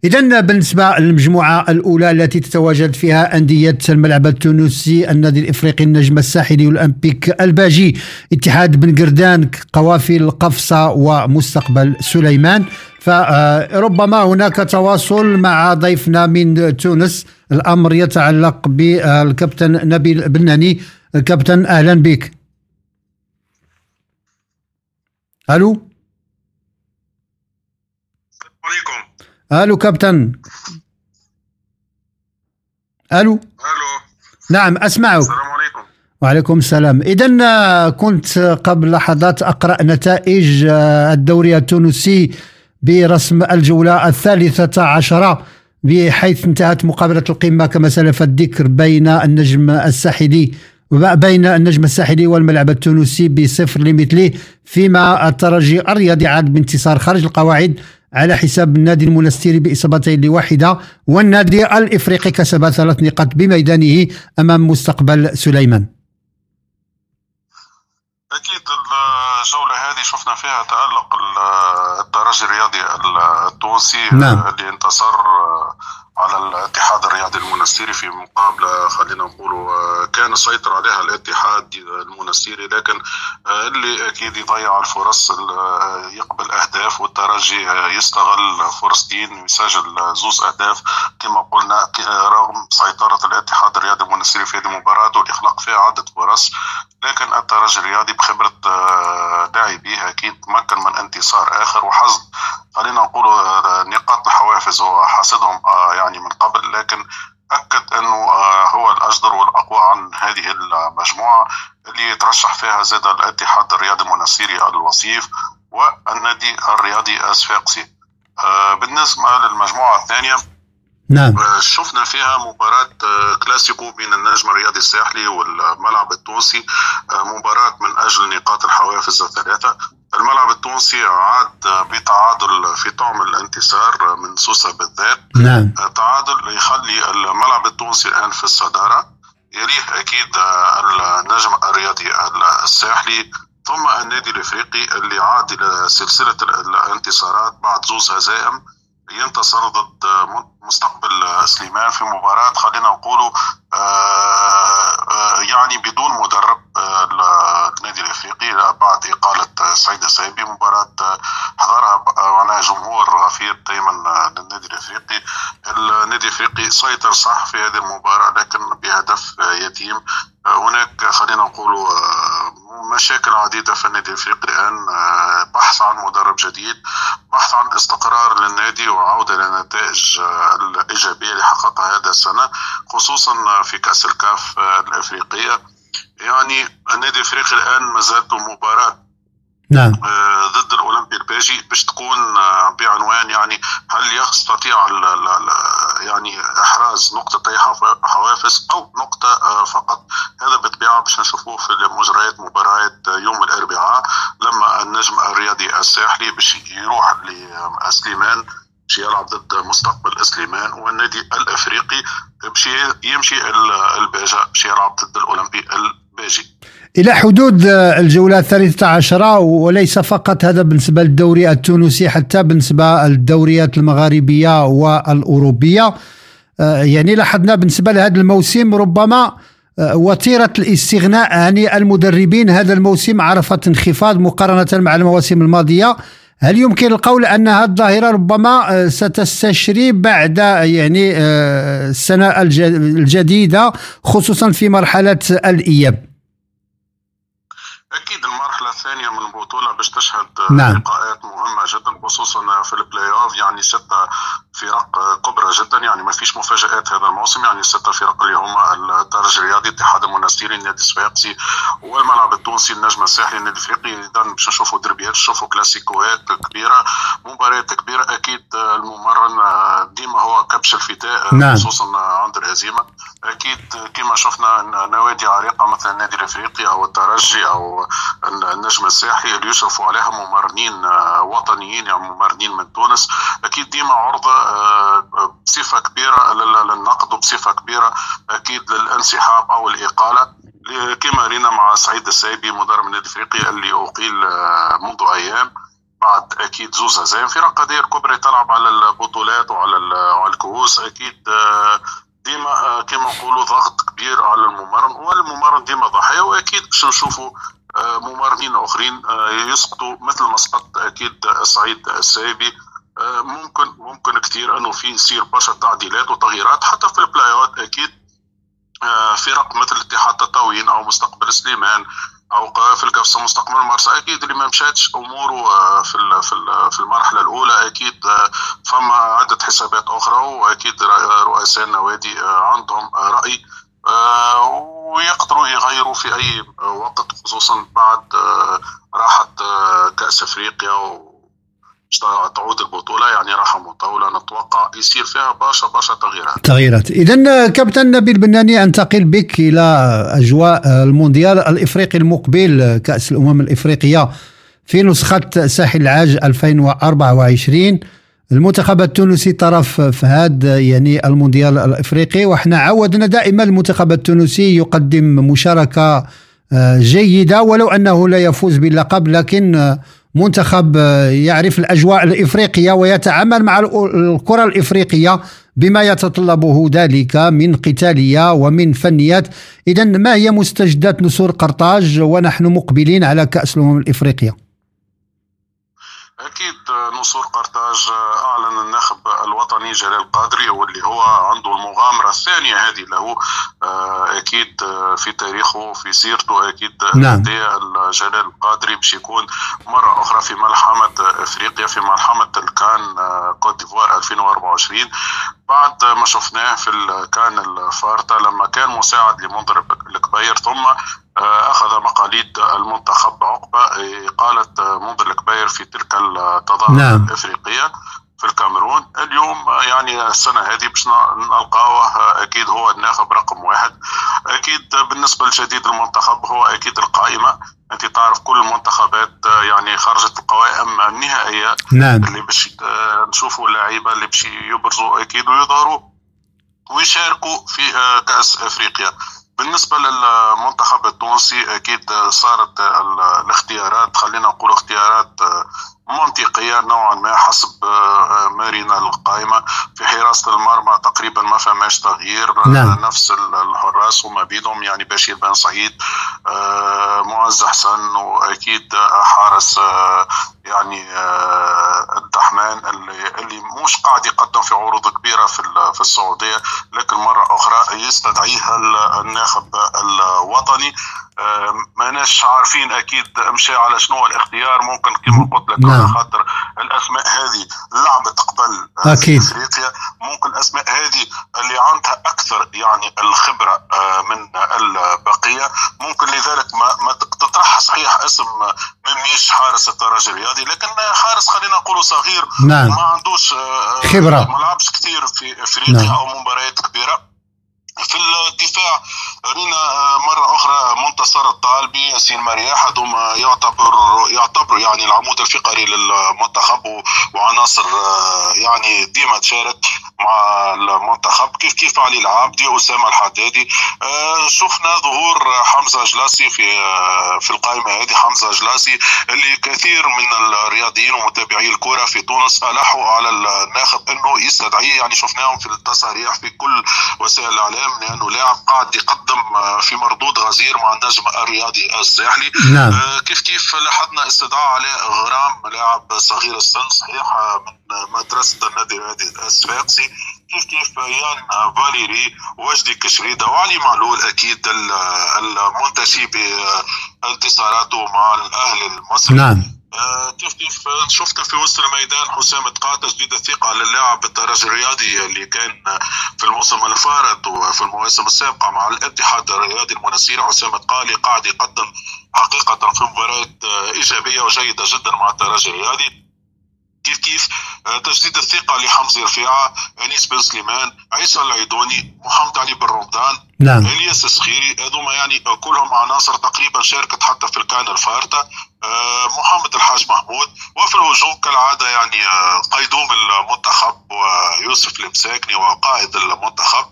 إذا بالنسبة للمجموعة الأولى التي تتواجد فيها أندية الملعب التونسي النادي الإفريقي النجم الساحلي والأمبيك الباجي اتحاد بن قردان قوافل قفصة ومستقبل سليمان. فربما هناك تواصل مع ضيفنا من تونس. الأمر يتعلق بالكابتن نبيل بناني. كابتن أهلا بك. ألو؟ ألو كابتن. ألو. ألو. نعم أسمعك. السلام عليكم. وعليكم السلام. اذا كنت قبل لحظات أقرأ نتائج آه، الدوري التونسي برسم الجولة الثالثة عشرة بحيث انتهت مقابلة القمة كما سلف الذكر بين النجم الساحلي بين النجم الساحلي والملعب التونسي بصفر لمثله فيما الترجي الرياضي عاد بانتصار خارج القواعد على حساب النادي المنستيري بإصابتين لواحدة والنادي الإفريقي كسب ثلاث نقاط بميدانه أمام مستقبل سليمان أكيد الجولة هذه شفنا فيها تألق الترجي الرياضي التونسي نعم. اللي انتصر على الاتحاد الرياضي المنستيري في مقابلة خلينا نقولوا كان سيطر عليها الاتحاد المنستيري لكن اللي أكيد يضيع الفرص يقبل أهداف والترجي يستغل فرصتين ويسجل زوز أهداف. كما قلنا رغم سيطرة الاتحاد الرياضي المنستيري في هذه المباراة والإخلاق فيها عدة فرص. لكن الترجي الرياضي بخبرة آه، لاعبيه أكيد. تمكن من انتصار آخر وحصد خلينا نقول آه، نقاط الحوافز هو حصدهم آه، يعني من قبل. لكن أكد أنه هو الأجدر والأقوى عن هذه المجموعة اللي يترشح فيها زاد الاتحاد الرياضي المنستيري الوصيف والنادي الرياضي الصفاقسي بالنسبة للمجموعة الثانية نعم. آه، شفنا فيها مباراة آه، كلاسيكو بين النجم الرياضي الساحلي والملعب التونسي آه، مباراة من أجل نقاط الحوافز الثلاثة الملعب التونسي عاد بتعادل في طعم الانتصار من سوسة بالذات. نعم. تعادل يخلي الملعب التونسي الآن في الصدارة. يليه أكيد النجم الرياضي الساحلي. ثم النادي الإفريقي اللي عاد إلى سلسلة الانتصارات بعد زوز هزائم. ينتصر ضد مستقبل سليمان في مباراة خلينا نقولوا آه، آه، يعني بدون مدرب. آه، النادي الإفريقي بعد إقالة سعيد السايبي مباراة حضرها معناها جمهور غفير دائما للنادي الإفريقي. النادي الإفريقي سيطر صح في هذه المباراة لكن بهدف يتيم. هناك خلينا نقول مشاكل عديدة في النادي الإفريقي الآن بحث عن مدرب جديد بحث عن استقرار للنادي وعودة للنتائج الإيجابية اللي حققها هذا السنة خصوصا في كأس الكاف الأفريقية. يعني النادي الافريقي الان ما زالت مباراة نعم. آه، ضد الأولمبي الباجي باش تكون آه، بعنوان يعني هل يستطيع يعني إحراز نقطة أي حوافز أو نقطة آه، فقط؟ هذا بالطبيعة باش نشوفوه في مجريات مباريات يوم الأربعاء لما النجم الرياضي الساحلي باش يروح لسليمان باش يلعب ضد مستقبل سليمان والنادي الأفريقي باش يمشي الباجا باش يلعب ضد الأولمبي الباجي إلى حدود الجولة الثالثة عشرة وليس فقط هذا بالنسبة للدوري التونسي حتى بالنسبة للدوريات المغاربية والأوروبية. آه، يعني لاحظنا بالنسبة لهذا الموسم ربما آه، وتيرة الاستغناء عن المدربين هذا الموسم عرفت انخفاض مقارنة مع المواسم الماضية. هل يمكن القول أن هذه الظاهرة ربما آه، ستستشري بعد يعني السنة الجديدة خصوصا في مرحلة الإياب أكيد المرحلة الثانية من البطوله باش تشهد نعم. لقاءات مهمة جدا خصوصا في البلاي اوف يعني ستة فرق كبرى جدا يعني ما فيش مفاجآت هذا الموسم. يعني السته فرق اللي هما الترجي الرياضي الاتحاد المنستيري النادي الصفاقسي والملعب التونسي النجم الساحلي النادي الإفريقي. اذا باش نشوفوا دربيات نشوفوا كلاسيكوات كبيرة مباريات كبيرة. أكيد الممرن ديما هو كبش الفتاء نعم. خصوصا عند الهزيمه أكيد كما شفنا نوادي عريقة مثل النادي الإفريقي أو الترجي أو النجم الساحلي اللي يشرفوا عليها ممرنين وطنيين يعني ممرنين من تونس. أكيد ديما عرضة بصفة كبيرة للنقد وبصفه كبيرة أكيد للانسحاب أو الإقالة. كما رينا مع سعيد السايبي مدرب النادي الافريقي اللي أقيل آه، منذ أيام. بعد أكيد زوز هزايم فرق قدير كبرى تلعب على البطولات وعلى الكؤوس. أكيد ديما كما نقولوا ضغط كبير على الممرن. والممرن ديما ضحية. وأكيد باش نشوفوا ممرنين أخرين آه، يسقطوا مثل ما سقط أكيد سعيد السايبي آه، ممكن ممكن كثير إنه في يصير برشا تعديلات وتغييرات. حتى في البلاي أكيد آه، فرق مثل اتحاد تطاوين أو مستقبل سليمان أو في القفصه مستقبل مرسى أكيد اللي ما مشاتش أموره في في المرحلة الأولى أكيد فما عدة حسابات أخرى وأكيد رؤساء النوادي عندهم رأي ويقدروا يغيروا في أي وقت خصوصا بعد آه، راحة آه، كأس أفريقيا تعود البطولة يعني راحه مطوله نتوقع يصير فيها برشا برشا تغييرات. تغييرات. اذا كابتن نبيل بناني أنتقل بك إلى أجواء المونديال الإفريقي المقبل كأس الأمم الإفريقية في نسخة ساحل العاج 2024 المنتخب التونسي طرف في هذا يعني المونديال الإفريقي وحنا عودنا دائما المنتخب التونسي يقدم مشاركة آه، جيدة ولو أنه لا يفوز باللقب لكن آه، منتخب آه، يعرف الأجواء الإفريقية ويتعامل مع الكرة الإفريقية بما يتطلبه ذلك من قتالية ومن فنيات. اذا ما هي مستجدات نسور قرطاج ونحن مقبلين على كأس الأمم الإفريقية؟ أكيد. نصور قرطاج أعلن الناخب الوطني جلال قادري واللي هو عنده المغامرة الثانية هذه له آه، أكيد آه، في تاريخه في سيرته أكيد نعم. جلال القادري باش يكون مرة أخرى في ملحمة إفريقيا في ملحمة الكان آه، كوت ديفوار 2024 بعد ما شفناه في الكان الفارتا لما كان مساعد لمنذر الكبير ثم أخذ مقاليد المنتخب عقبة إقالة منذر الكبير في تلك التظاهرات نعم. الإفريقية في الكاميرون اليوم يعني السنة هذه باش نلقاوه أكيد هو الناخب رقم واحد أكيد بالنسبة لجديد المنتخب هو أكيد القائمة أنت تعرف كل المنتخبات يعني خرجت القوائم النهائية نعم. اللي باش نشوفوا اللعيبة اللي باش يبرزوا أكيد ويظهروا ويشاركوا في كأس أفريقيا بالنسبة للمنتخب التونسي أكيد صارت الاختيارات خلينا نقول اختيارات منطقية نوعا ما حسب آه، مارينا القائمة في حراسة المرمى تقريبا ما فماش تغيير نعم. نفس الحراس هما بيدهم يعني بشير بن سعيد آه، معز حسن وأكيد حارس آه، يعني مش قاعد يقدم في عروض كبيرة في في السعودية لكن مرة أخرى يستدعيها الناخب الوطني ماناش عارفين أكيد مشى على شنو الاختيار ممكن كما قلت لك نعم. على خاطر الأسماء هذه لعبت قبل أكيد. في إفريقيا ممكن الأسماء هذه اللي عندها أكثر يعني الخبرة آه، من البقية ممكن لذلك ما, ما تطرح صحيح اسم مميش حارس الترجي الرياضي لكن حارس خلينا نقولوا صغير نعم. ما عندوش آه، خبرة. ما لعبش كثير في أفريقيا نعم. أو مباريات كبيره في الدفاع رينا مرة أخرى منتصر الطالبي ياسين مرياح هذوما يعتبر يعتبروا يعني العمود الفقري للمنتخب وعناصر يعني ديما تشارك مع علي العابدي أسامة الحدادي. شفنا ظهور حمزة جلاسي في في القائمة هذه حمزة جلاسي اللي كثير من الرياضيين ومتابعي الكرة في تونس ألحوا على الناخب أنه يستدعيه. يعني شفناهم في التصاريح في كل وسائل الإعلام لأنه لاعب قاعد يقدم في مردود غزير مع النجم الرياضي الساحلي. نعم. آه، كيف كيف لاحظنا استدعاء علاء غرام لاعب صغير السن صحيح آه، من مدرسة النادي الرياضي الصفاقسي كيف كيف يان فاليري وجدي كشريدة وعلي معلول أكيد ال- المنتشي بانتصاراته مع الأهلي المصري. نعم. آه، كيف كيف شفنا في وسط الميدان حسام تقا تجديد الثقه للاعب الترجي الرياضي اللي كان في الموسم الفارط وفي المواسم السابقة مع الاتحاد الرياضي المنسير حسام تقا اللي قاعد يقدم حقيقة في مباريات آه، إيجابية وجيدة جدا مع الترجي الرياضي. كيف كيف؟ آه، تجديد الثقة لحمزة رفيعة أنيس بن سليمان عيسى العيدوني محمد علي بن رمضان نعم. إلياس السخيري هذوما يعني كلهم عناصر تقريبا شاركت حتى في الكان الفارطة. آه، محمد الحاج محمود وفي الهجوم كالعادة يعني آه، قيدوم المنتخب ويوسف المساكني وقائد المنتخب.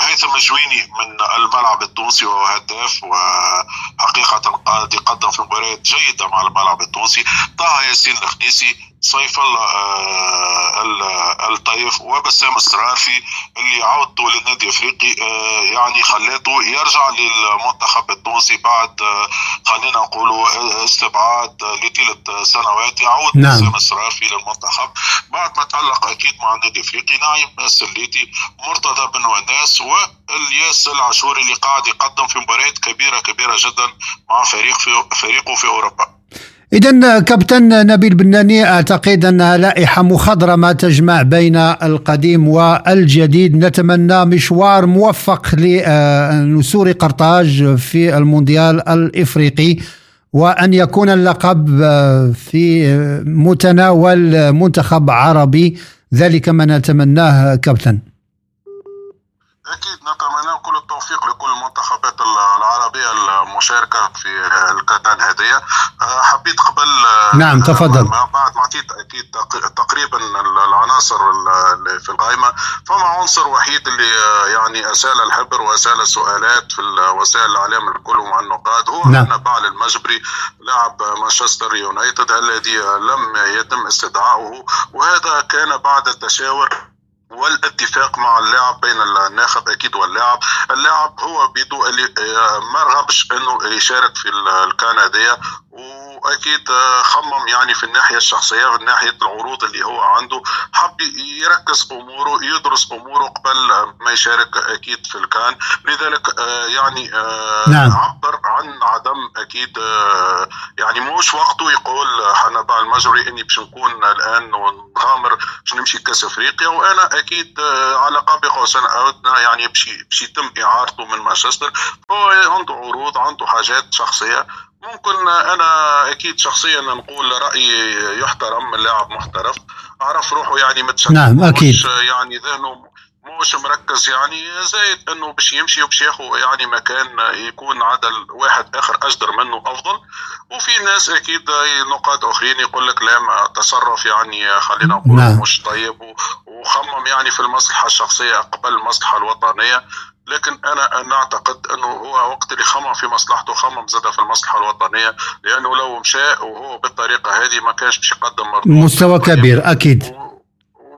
هيثم الجويني من الملعب التونسي وهو هداف وحقيقة قاعد يقدم في مباريات جيدة مع الملعب التونسي. طه ياسين الخنيسي سيف الله آه، ال- الطيف. وبسام السرافي اللي عودته للنادي الافريقي آه، يعني خلاته يرجع للمنتخب التونسي بعد آه، خلينا نقولوا استبعاد لطيله سنوات. يعود نعم. بسام السرافي للمنتخب. بعد ما تألق أكيد مع النادي الأفريقي نايم السليتي مرتضى بن وناس والياس العاشوري اللي قاعد يقدم في مباريات كبيرة كبيرة جدا مع فريق في فريقه في أوروبا. إذا كابتن نبيل بناني أعتقد أنها لائحة مخضرمة تجمع بين القديم والجديد. نتمنى مشوار موفق لنسور قرطاج في المونديال الإفريقي وأن يكون اللقب في متناول منتخب عربي. ذلك ما نتمناه كابتن. أكيد نتمنى كل التوفيق لكل المنتخبات. العربيه المشاركة في الكتان هذه أه، حبيت قبل أه، نعم، تفضل. بعد ما اعطيت أكيد تق- تقريبا العناصر اللي في القائمة فما عنصر وحيد اللي أه، يعني أسال الحبر وأسال السؤالات في وسائل الاعلام الكل ومع النقاد هو نعم. نبال المجبري لاعب مانشستر يونايتد الذي لم يتم استدعائه وهذا كان بعد التشاور والاتفاق مع اللاعب بين الناخب أكيد واللاعب. اللاعب هو بيدو اللي آه، ما رغبش إنه يشارك في ال- الكندية. واكيد آه، خمم يعني في الناحية الشخصية في ناحيه العروض اللي هو عنده. حب يركز أموره يدرس أموره قبل ما يشارك أكيد في الكان. لذلك آه، يعني آه، نعم. عبر عن عدم أكيد يعني مش وقته يقول حنبع المجري إني باش نكون الآن ونغامر باش نمشي كأس أفريقيا. وأنا أكيد على قاب قوسين ادنى يعني باش يتم إعارته من مانشستر. هو عنده عروض عنده حاجات شخصية. ممكن أنا أكيد شخصيا نقول رأيي يحترم من لاعب محترف عرف روحه يعني متشكل نعم، أكيد. مش يعني ذهنه مش مركز يعني زايد إنه باش يمشي وباش ياخذ يعني مكان يكون عدل واحد آخر أجدر منه أفضل وفي ناس أكيد نقاد آخرين يقول لك لا ما تصرف يعني خلينا نقول نعم. مش طيب وخمم يعني في المصلحة الشخصية قبل المصلحة الوطنية لكن أنا نعتقد إنه هو وقت اللي خمم في مصلحته خمم زاد في المصلحة الوطنية لأنه لو مشى وهو بالطريقة هذه ما كانش باش يقدم مستوى كبير أكيد.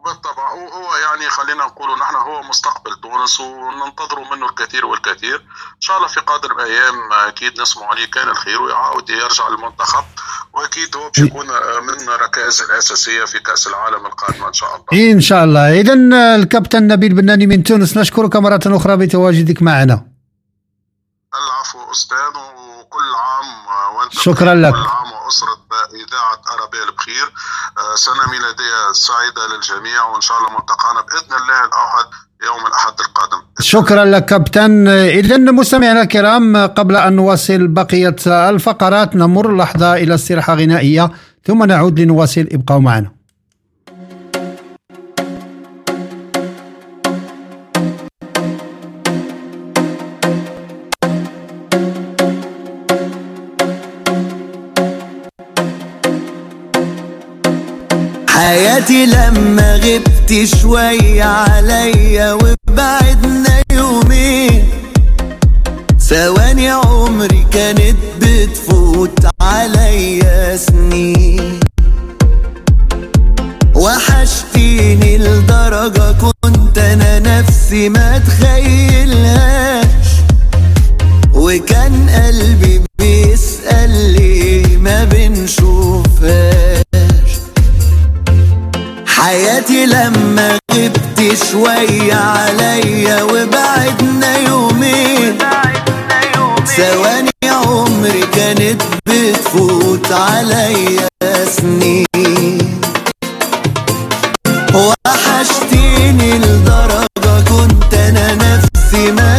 بالطبع. وهو يعني خلينا نقول نحن هو مستقبل تونس وننتظروا منه الكثير والكثير. إن شاء الله في قادر الأيام أكيد نسمع عليه كان الخير ويعاود يرجع للمنتخب وأكيد هو باش يكون من الركائز الأساسية في كأس العالم القادمه إن شاء الله. إن شاء الله. اذا الكابتن نبيل بناني من تونس نشكرك مرة أخرى بتواجدك معنا. العفو أستاذ وكل عام وأنت شكراً لك. كل عام وأسرة اذاعه ارابيل بخير آه، سنة ميلادية سعيدة للجميع وإن شاء الله ملتقانا بإذن الله الاوحد يوم الأحد القادم. شكرا لك كابتن. اذا مستمعينا الكرام قبل أن نواصل بقية الفقرات نمر لحظة إلى استراحه غنائية ثم نعود لنواصل ابقوا معنا. حياتي لما غبت شوية عليا وبعدنا يومين. ثواني عمري كانت بتفوت عليا سنين. وحشتيني لدرجة كنت أنا نفسي ما تخيلهاش. وكان قلبي حياتي لما غبت شوية عليا وبعدنا يومين. ثواني عمري كانت بتفوت عليا سنين. وحشتيني لدرجة كنت أنا نفسي ما